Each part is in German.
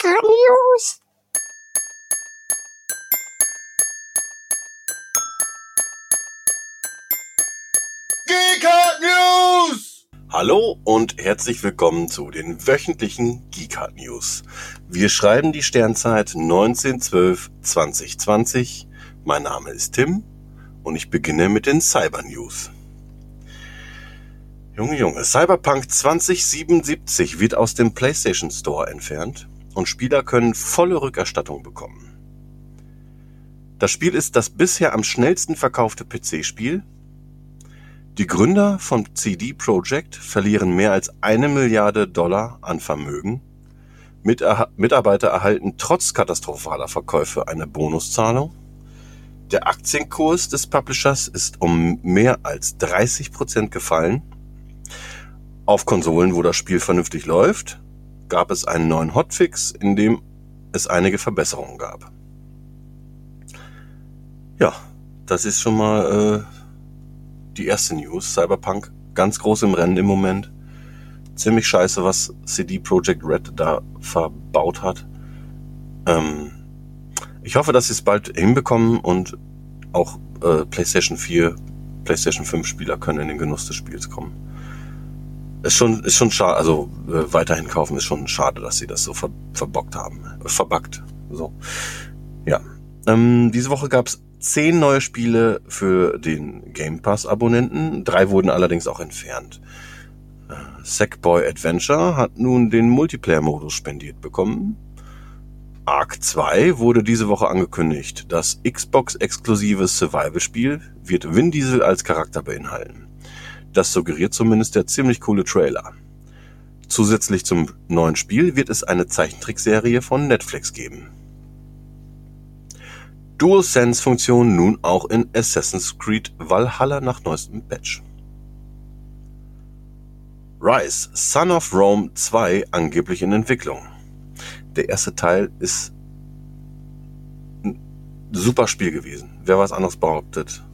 Geek News. Geekart News! Hallo und herzlich willkommen zu den wöchentlichen Geekart News. Wir schreiben die Sternzeit 1912-2020. Mein Name ist Tim und ich beginne mit den Cyber News. Junge, Junge, Cyberpunk 2077 wird aus dem PlayStation Store entfernt und Spieler können volle Rückerstattung bekommen. Das Spiel ist das bisher am schnellsten verkaufte PC-Spiel die Gründer von CD Projekt verlieren mehr als eine Milliarde Dollar an Vermögen. Mitarbeiter erhalten trotz katastrophaler Verkäufe eine Bonuszahlung. Der Aktienkurs des Publishers ist um mehr als 30 Prozent gefallen. Auf Konsolen, wo das Spiel vernünftig läuft, gab es einen neuen Hotfix, in dem es einige Verbesserungen gab. Ja, das ist schon mal äh, die erste News. Cyberpunk ganz groß im Rennen im Moment. Ziemlich scheiße, was CD Projekt Red da verbaut hat. Ähm, ich hoffe, dass sie es bald hinbekommen und auch äh, PlayStation 4, PlayStation 5 Spieler können in den Genuss des Spiels kommen. Ist schon, ist schon schade, also äh, weiterhin kaufen ist schon schade, dass sie das so ver verbockt haben. Äh, verbuggt. So. Ja. Ähm, diese Woche gab's zehn neue Spiele für den Game Pass Abonnenten. Drei wurden allerdings auch entfernt. Äh, Sackboy Adventure hat nun den Multiplayer-Modus spendiert bekommen. Ark 2 wurde diese Woche angekündigt. Das Xbox-exklusive Survival-Spiel wird Vin Diesel als Charakter beinhalten. Das suggeriert zumindest der ziemlich coole Trailer. Zusätzlich zum neuen Spiel wird es eine Zeichentrickserie von Netflix geben. DualSense-Funktion nun auch in Assassin's Creed Valhalla nach neuestem Patch. Rise, Son of Rome 2 angeblich in Entwicklung. Der erste Teil ist ein super Spiel gewesen. Wer was anderes behauptet,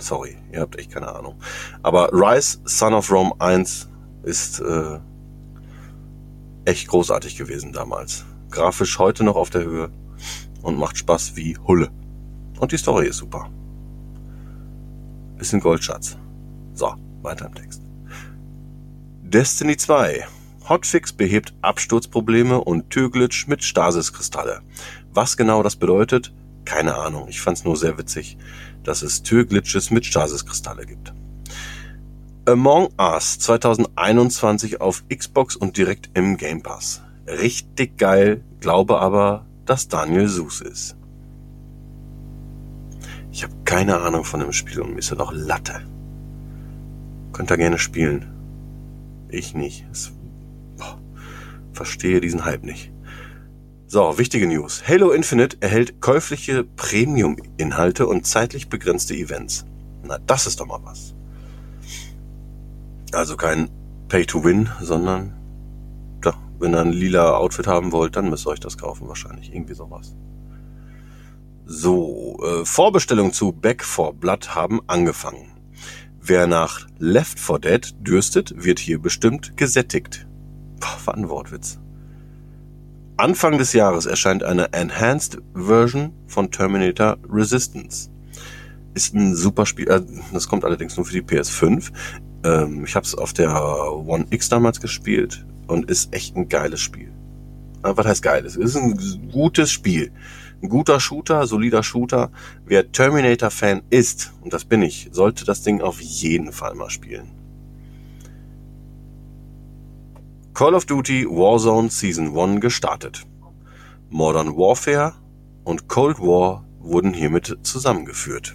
sorry, ihr habt echt keine Ahnung. Aber Rise, Son of Rome 1 ist äh, echt großartig gewesen damals. Grafisch heute noch auf der Höhe und macht Spaß wie Hulle. Und die Story ist super. Bisschen Goldschatz. So, weiter im Text. Destiny 2. Hotfix behebt Absturzprobleme und Türglitch mit Stasiskristalle. Was genau das bedeutet, keine Ahnung. Ich fand's nur sehr witzig, dass es Türglitches mit Stasiskristalle gibt. Among Us 2021 auf Xbox und direkt im Game Pass. Richtig geil, glaube aber, dass Daniel Sus ist. Ich habe keine Ahnung von dem Spiel und mir ist er doch Latte. Könnt ihr gerne spielen. Ich nicht. Es, boah, verstehe diesen Hype nicht. So, wichtige News. Halo Infinite erhält käufliche Premium-Inhalte und zeitlich begrenzte Events. Na, das ist doch mal was. Also kein Pay-to-Win, sondern ja, wenn ihr ein lila Outfit haben wollt, dann müsst ihr euch das kaufen wahrscheinlich. Irgendwie sowas. So, äh, Vorbestellungen zu Back 4 Blood haben angefangen. Wer nach Left 4 Dead dürstet, wird hier bestimmt gesättigt. Boah, war ein Wortwitz. Anfang des Jahres erscheint eine Enhanced Version von Terminator Resistance. Ist ein super Spiel, äh, das kommt allerdings nur für die PS5. Ähm, ich habe es auf der One X damals gespielt und ist echt ein geiles Spiel. Äh, was heißt geiles? Es ist ein gutes Spiel. Ein guter Shooter, solider Shooter. Wer Terminator-Fan ist, und das bin ich, sollte das Ding auf jeden Fall mal spielen. Call of Duty Warzone Season 1 gestartet. Modern Warfare und Cold War wurden hiermit zusammengeführt.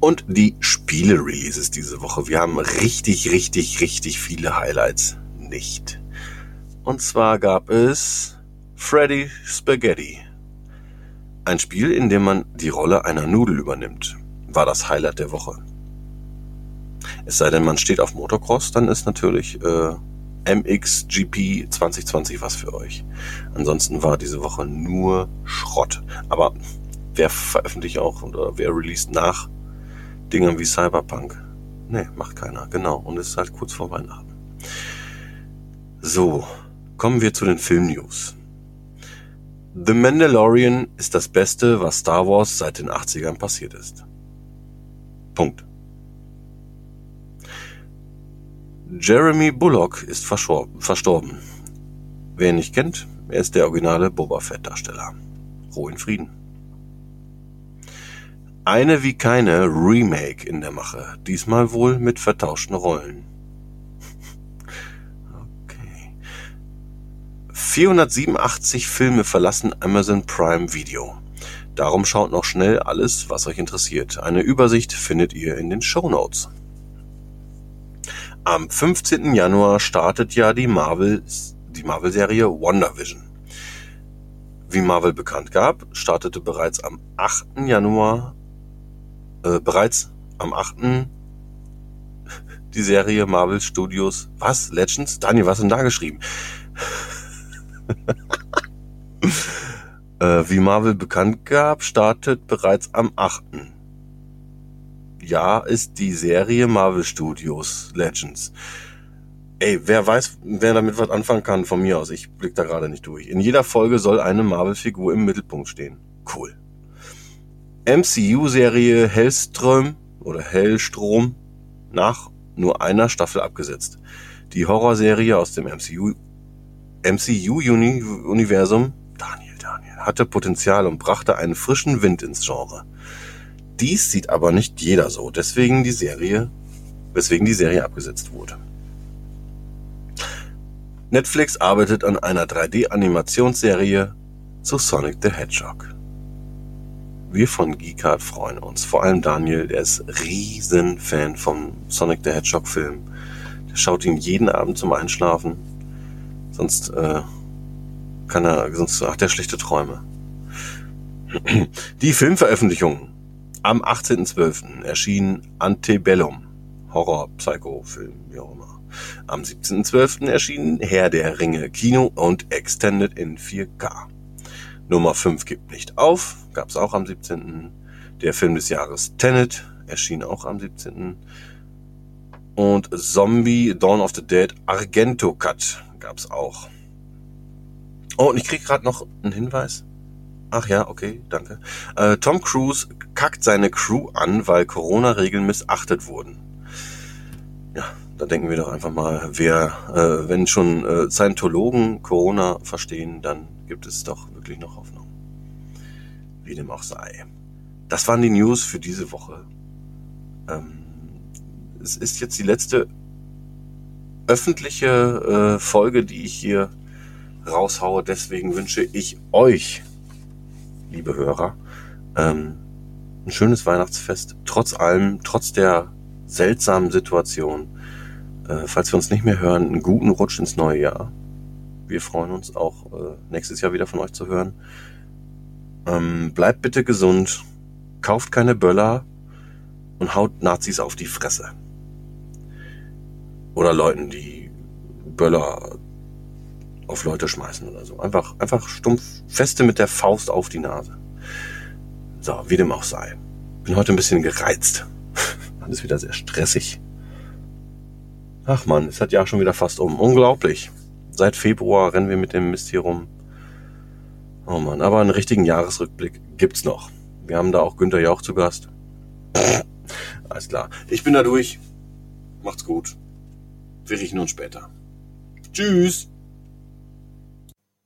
Und die Spiele-Releases diese Woche. Wir haben richtig, richtig, richtig viele Highlights. Nicht. Und zwar gab es Freddy Spaghetti. Ein Spiel, in dem man die Rolle einer Nudel übernimmt, war das Highlight der Woche. Es sei denn, man steht auf Motocross, dann ist natürlich äh, MXGP 2020 was für euch. Ansonsten war diese Woche nur Schrott. Aber wer veröffentlicht auch oder wer released nach Dingen wie Cyberpunk? Nee, macht keiner. Genau. Und es ist halt kurz vor Weihnachten. So, Kommen wir zu den Film-News. The Mandalorian ist das Beste, was Star Wars seit den 80ern passiert ist. Punkt. Jeremy Bullock ist verstorben. Wer ihn nicht kennt, er ist der originale Boba Fett-Darsteller. Ruhe in Frieden. Eine wie keine Remake in der Mache, diesmal wohl mit vertauschten Rollen. Okay. 487 Filme verlassen Amazon Prime Video. Darum schaut noch schnell alles, was euch interessiert. Eine Übersicht findet ihr in den Show Notes. Am 15. Januar startet ja die Marvel, die Marvel-Serie WandaVision. Wie Marvel bekannt gab, startete bereits am 8. Januar, äh, bereits am 8. die Serie Marvel Studios, was? Legends? Daniel, was denn da geschrieben? äh, wie Marvel bekannt gab, startet bereits am 8. Jahr ist die Serie Marvel Studios Legends. Ey, wer weiß, wer damit was anfangen kann, von mir aus. Ich blick da gerade nicht durch. In jeder Folge soll eine Marvel-Figur im Mittelpunkt stehen. Cool. MCU-Serie Hellström oder Hellstrom nach nur einer Staffel abgesetzt. Die Horrorserie aus dem MCU MCU-Universum, Daniel, Daniel, hatte Potenzial und brachte einen frischen Wind ins Genre. Dies sieht aber nicht jeder so, deswegen die Serie, weswegen die Serie abgesetzt wurde. Netflix arbeitet an einer 3D-Animationsserie zu Sonic the Hedgehog. Wir von Geekart freuen uns. Vor allem Daniel, der ist riesen Fan vom Sonic the Hedgehog Film. Der schaut ihn jeden Abend zum Einschlafen. Sonst äh, kann er, sonst hat er schlechte Träume. Die Filmveröffentlichungen am 18.12. erschien Antebellum, Horror-Psycho-Film, wie auch immer. Am 17.12. erschien Herr der Ringe Kino und Extended in 4K. Nummer 5 gibt nicht auf, gab's auch am 17. Der Film des Jahres Tenet erschien auch am 17. Und Zombie Dawn of the Dead Argento Cut gab's auch. Oh, und ich krieg gerade noch einen Hinweis. Ach ja, okay, danke. Äh, Tom Cruise kackt seine Crew an, weil Corona-Regeln missachtet wurden. Ja, da denken wir doch einfach mal, wer, äh, wenn schon äh, Scientologen Corona verstehen, dann gibt es doch wirklich noch Hoffnung. Wie dem auch sei. Das waren die News für diese Woche. Ähm, es ist jetzt die letzte öffentliche äh, Folge, die ich hier raushaue. Deswegen wünsche ich euch liebe Hörer, ähm, ein schönes Weihnachtsfest, trotz allem, trotz der seltsamen Situation. Äh, falls wir uns nicht mehr hören, einen guten Rutsch ins neue Jahr. Wir freuen uns auch äh, nächstes Jahr wieder von euch zu hören. Ähm, bleibt bitte gesund, kauft keine Böller und haut Nazis auf die Fresse. Oder Leuten, die Böller auf Leute schmeißen oder so. Einfach, einfach stumpf feste mit der Faust auf die Nase. So, wie dem auch sei. Bin heute ein bisschen gereizt. Alles wieder sehr stressig. Ach man, es hat ja schon wieder fast um. Unglaublich. Seit Februar rennen wir mit dem Mist hier rum. Oh man, aber einen richtigen Jahresrückblick gibt's noch. Wir haben da auch Günther Jauch zu Gast. Alles klar. Ich bin da durch. Macht's gut. Wir riechen uns später. Tschüss.